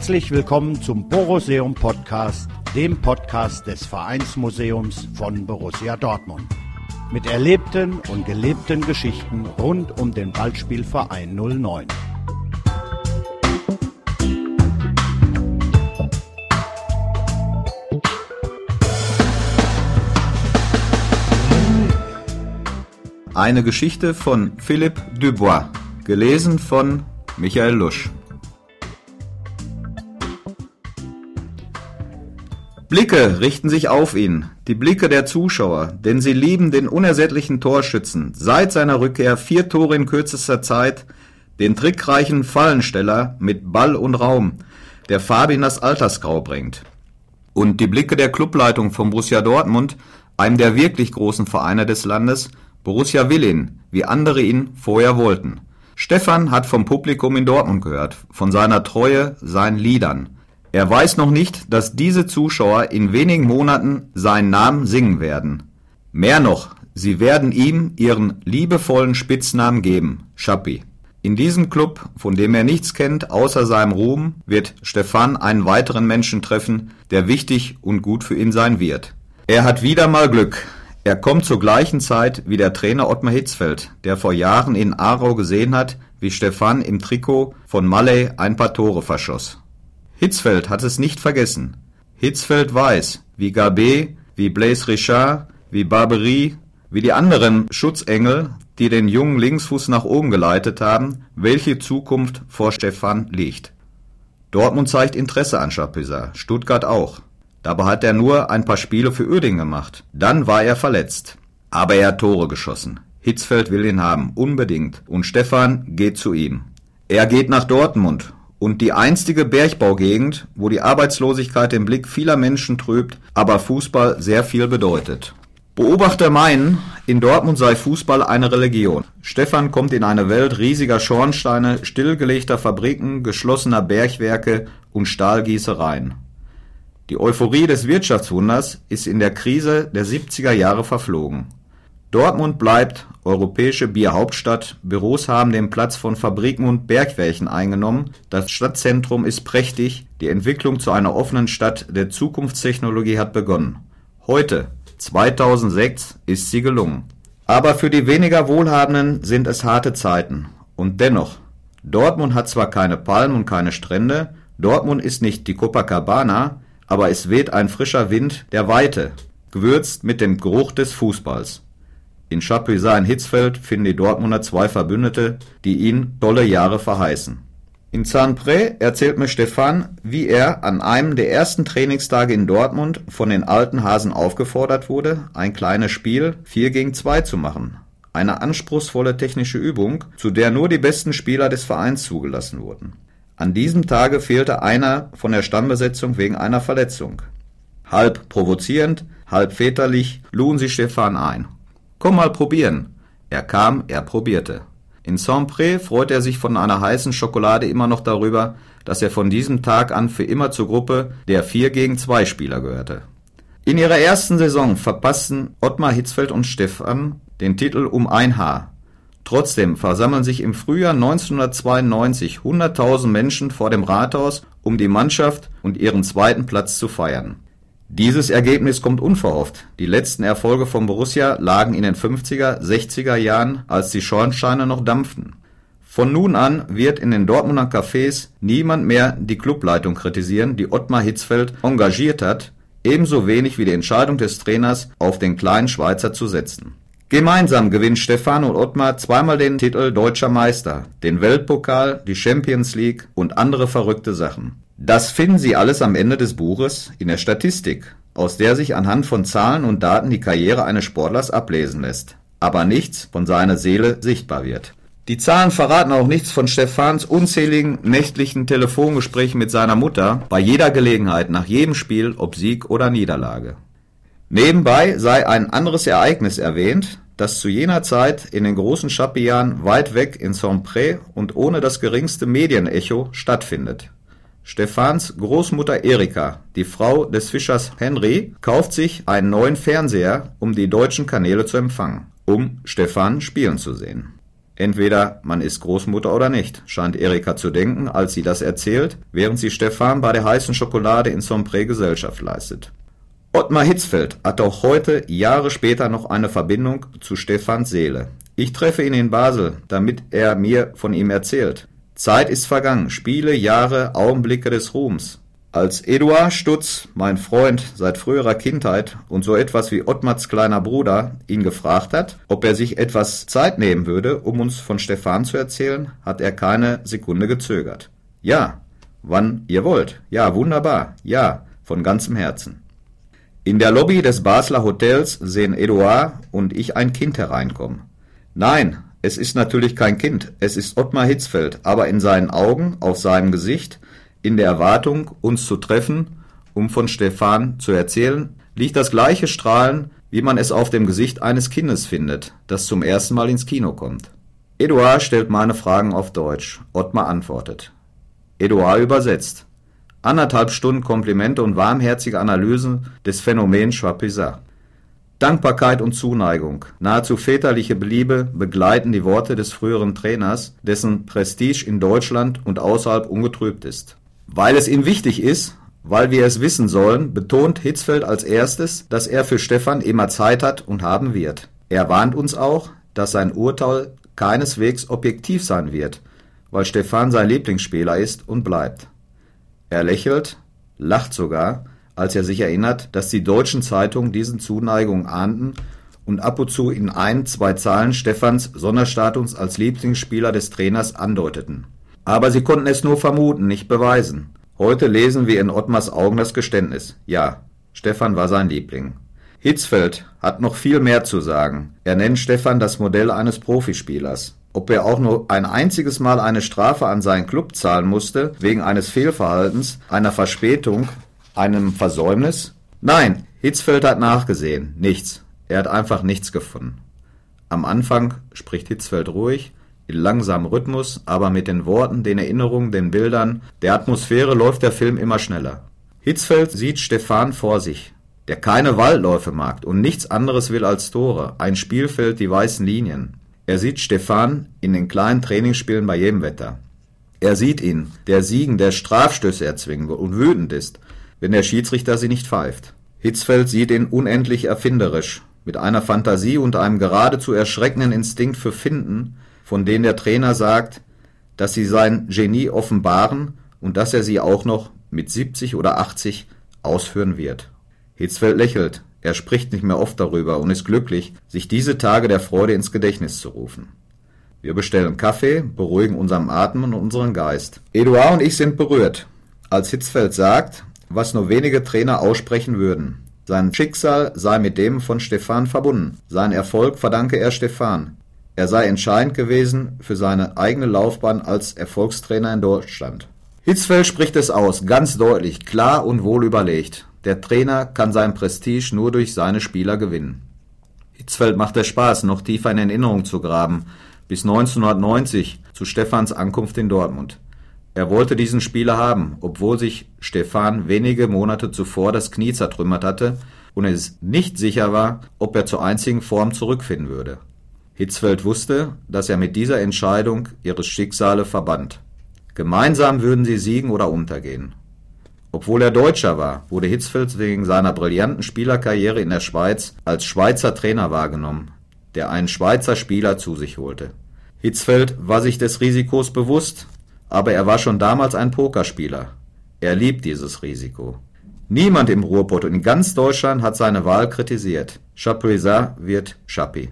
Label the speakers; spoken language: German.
Speaker 1: Herzlich willkommen zum Boruseum Podcast, dem Podcast des Vereinsmuseums von Borussia Dortmund. Mit erlebten und gelebten Geschichten rund um den Ballspielverein 09.
Speaker 2: Eine Geschichte von Philippe Dubois, gelesen von Michael Lusch. Blicke richten sich auf ihn, die Blicke der Zuschauer, denn sie lieben den unersättlichen Torschützen, seit seiner Rückkehr vier Tore in kürzester Zeit, den trickreichen Fallensteller mit Ball und Raum, der Fabi in das Altersgrau bringt. Und die Blicke der Clubleitung von Borussia Dortmund, einem der wirklich großen Vereine des Landes, Borussia will ihn, wie andere ihn vorher wollten. Stefan hat vom Publikum in Dortmund gehört, von seiner Treue, seinen Liedern. Er weiß noch nicht, dass diese Zuschauer in wenigen Monaten seinen Namen singen werden. Mehr noch, sie werden ihm ihren liebevollen Spitznamen geben, Schappi. In diesem Club, von dem er nichts kennt außer seinem Ruhm, wird Stefan einen weiteren Menschen treffen, der wichtig und gut für ihn sein wird. Er hat wieder mal Glück. Er kommt zur gleichen Zeit wie der Trainer Ottmar Hitzfeld, der vor Jahren in Aarau gesehen hat, wie Stefan im Trikot von Mallet ein paar Tore verschoss. Hitzfeld hat es nicht vergessen. Hitzfeld weiß, wie Gabet, wie Blaise Richard, wie Barbery, wie die anderen Schutzengel, die den jungen Linksfuß nach oben geleitet haben, welche Zukunft vor Stefan liegt. Dortmund zeigt Interesse an Chapuisat, Stuttgart auch. Dabei hat er nur ein paar Spiele für Uerdingen gemacht. Dann war er verletzt. Aber er hat Tore geschossen. Hitzfeld will ihn haben, unbedingt. Und Stefan geht zu ihm. Er geht nach Dortmund und die einstige Bergbaugegend, wo die Arbeitslosigkeit den Blick vieler Menschen trübt, aber Fußball sehr viel bedeutet. Beobachter meinen, in Dortmund sei Fußball eine Religion. Stefan kommt in eine Welt riesiger Schornsteine, stillgelegter Fabriken, geschlossener Bergwerke und Stahlgießereien. Die Euphorie des Wirtschaftswunders ist in der Krise der 70er Jahre verflogen. Dortmund bleibt europäische Bierhauptstadt, Büros haben den Platz von Fabriken und Bergwerken eingenommen, das Stadtzentrum ist prächtig, die Entwicklung zu einer offenen Stadt der Zukunftstechnologie hat begonnen. Heute, 2006, ist sie gelungen. Aber für die weniger Wohlhabenden sind es harte Zeiten. Und dennoch, Dortmund hat zwar keine Palmen und keine Strände, Dortmund ist nicht die Copacabana, aber es weht ein frischer Wind der Weite, gewürzt mit dem Geruch des Fußballs. In Chapuisat in Hitzfeld finden die Dortmunder zwei Verbündete, die ihn tolle Jahre verheißen. In Saint-Pré erzählt mir Stefan, wie er an einem der ersten Trainingstage in Dortmund von den alten Hasen aufgefordert wurde, ein kleines Spiel 4 gegen 2 zu machen. Eine anspruchsvolle technische Übung, zu der nur die besten Spieler des Vereins zugelassen wurden. An diesem Tage fehlte einer von der Stammbesetzung wegen einer Verletzung. Halb provozierend, halb väterlich luden sie Stefan ein Komm mal probieren. Er kam, er probierte. In Saint-Pré freut er sich von einer heißen Schokolade immer noch darüber, dass er von diesem Tag an für immer zur Gruppe der 4 gegen 2 Spieler gehörte. In ihrer ersten Saison verpassten Ottmar Hitzfeld und Stefan den Titel um ein Haar. Trotzdem versammeln sich im Frühjahr 1992 100.000 Menschen vor dem Rathaus, um die Mannschaft und ihren zweiten Platz zu feiern. Dieses Ergebnis kommt unverhofft. Die letzten Erfolge von Borussia lagen in den 50er, 60er Jahren, als die Schornsteine noch dampften. Von nun an wird in den Dortmunder Cafés niemand mehr die Clubleitung kritisieren, die Ottmar Hitzfeld engagiert hat, ebenso wenig wie die Entscheidung des Trainers, auf den kleinen Schweizer zu setzen. Gemeinsam gewinnt Stefan und Ottmar zweimal den Titel Deutscher Meister, den Weltpokal, die Champions League und andere verrückte Sachen. Das finden Sie alles am Ende des Buches in der Statistik, aus der sich anhand von Zahlen und Daten die Karriere eines Sportlers ablesen lässt, aber nichts von seiner Seele sichtbar wird. Die Zahlen verraten auch nichts von Stefans unzähligen nächtlichen Telefongesprächen mit seiner Mutter bei jeder Gelegenheit, nach jedem Spiel, ob Sieg oder Niederlage. Nebenbei sei ein anderes Ereignis erwähnt, das zu jener Zeit in den großen Chapian weit weg in Saint-Pré und ohne das geringste Medienecho stattfindet. Stefans Großmutter Erika, die Frau des Fischers Henry, kauft sich einen neuen Fernseher, um die deutschen Kanäle zu empfangen, um Stefan spielen zu sehen. Entweder man ist Großmutter oder nicht, scheint Erika zu denken, als sie das erzählt, während sie Stefan bei der heißen Schokolade in Sompré Gesellschaft leistet. Ottmar Hitzfeld hat auch heute, Jahre später, noch eine Verbindung zu Stefans Seele. Ich treffe ihn in Basel, damit er mir von ihm erzählt. Zeit ist vergangen, Spiele, Jahre, Augenblicke des Ruhms. Als Eduard Stutz, mein Freund seit früherer Kindheit und so etwas wie Ottmars kleiner Bruder, ihn gefragt hat, ob er sich etwas Zeit nehmen würde, um uns von Stefan zu erzählen, hat er keine Sekunde gezögert. Ja, wann ihr wollt. Ja, wunderbar. Ja, von ganzem Herzen. In der Lobby des Basler Hotels sehen Eduard und ich ein Kind hereinkommen. Nein, es ist natürlich kein Kind, es ist Ottmar Hitzfeld, aber in seinen Augen, auf seinem Gesicht, in der Erwartung, uns zu treffen, um von Stefan zu erzählen, liegt das gleiche Strahlen, wie man es auf dem Gesicht eines Kindes findet, das zum ersten Mal ins Kino kommt. Eduard stellt meine Fragen auf Deutsch, Ottmar antwortet. Eduard übersetzt. Anderthalb Stunden Komplimente und warmherzige Analysen des Phänomens Schwapisa. Dankbarkeit und Zuneigung, nahezu väterliche Beliebe begleiten die Worte des früheren Trainers, dessen Prestige in Deutschland und außerhalb ungetrübt ist. Weil es ihm wichtig ist, weil wir es wissen sollen, betont Hitzfeld als erstes, dass er für Stefan immer Zeit hat und haben wird. Er warnt uns auch, dass sein Urteil keineswegs objektiv sein wird, weil Stefan sein Lieblingsspieler ist und bleibt. Er lächelt, lacht sogar, als er sich erinnert, dass die deutschen Zeitungen diesen Zuneigung ahnten und ab und zu in ein, zwei Zahlen Stephans Sonderstatus als Lieblingsspieler des Trainers andeuteten. Aber sie konnten es nur vermuten, nicht beweisen. Heute lesen wir in Ottmars Augen das Geständnis. Ja, Stefan war sein Liebling. Hitzfeld hat noch viel mehr zu sagen. Er nennt Stefan das Modell eines Profispielers. Ob er auch nur ein einziges Mal eine Strafe an seinen Club zahlen musste, wegen eines Fehlverhaltens, einer Verspätung, einem Versäumnis? Nein, Hitzfeld hat nachgesehen. Nichts. Er hat einfach nichts gefunden. Am Anfang spricht Hitzfeld ruhig, in langsamem Rhythmus, aber mit den Worten, den Erinnerungen, den Bildern, der Atmosphäre läuft der Film immer schneller. Hitzfeld sieht Stefan vor sich, der keine Waldläufe mag und nichts anderes will als Tore, ein Spielfeld, die weißen Linien. Er sieht Stefan in den kleinen Trainingsspielen bei jedem Wetter. Er sieht ihn, der Siegen, der Strafstöße erzwingen will und wütend ist, wenn der Schiedsrichter sie nicht pfeift. Hitzfeld sieht ihn unendlich erfinderisch, mit einer Fantasie und einem geradezu erschreckenden Instinkt für Finden, von denen der Trainer sagt, dass sie sein Genie offenbaren und dass er sie auch noch mit 70 oder 80 ausführen wird. Hitzfeld lächelt, er spricht nicht mehr oft darüber und ist glücklich, sich diese Tage der Freude ins Gedächtnis zu rufen. Wir bestellen Kaffee, beruhigen unseren Atem und unseren Geist. Eduard und ich sind berührt, als Hitzfeld sagt, was nur wenige Trainer aussprechen würden. Sein Schicksal sei mit dem von Stefan verbunden. Sein Erfolg verdanke er Stefan. Er sei entscheidend gewesen für seine eigene Laufbahn als Erfolgstrainer in Deutschland. Hitzfeld spricht es aus, ganz deutlich, klar und wohl überlegt. Der Trainer kann sein Prestige nur durch seine Spieler gewinnen. Hitzfeld macht es Spaß, noch tiefer in Erinnerung zu graben, bis 1990 zu Stefans Ankunft in Dortmund. Er wollte diesen Spieler haben, obwohl sich Stefan wenige Monate zuvor das Knie zertrümmert hatte und es nicht sicher war, ob er zur einzigen Form zurückfinden würde. Hitzfeld wusste, dass er mit dieser Entscheidung ihre Schicksale verband. Gemeinsam würden sie siegen oder untergehen. Obwohl er Deutscher war, wurde Hitzfeld wegen seiner brillanten Spielerkarriere in der Schweiz als Schweizer Trainer wahrgenommen, der einen Schweizer Spieler zu sich holte. Hitzfeld war sich des Risikos bewusst, aber er war schon damals ein Pokerspieler. Er liebt dieses Risiko. Niemand im Ruhrpott und in ganz Deutschland hat seine Wahl kritisiert. Chapuisat wird Chapi.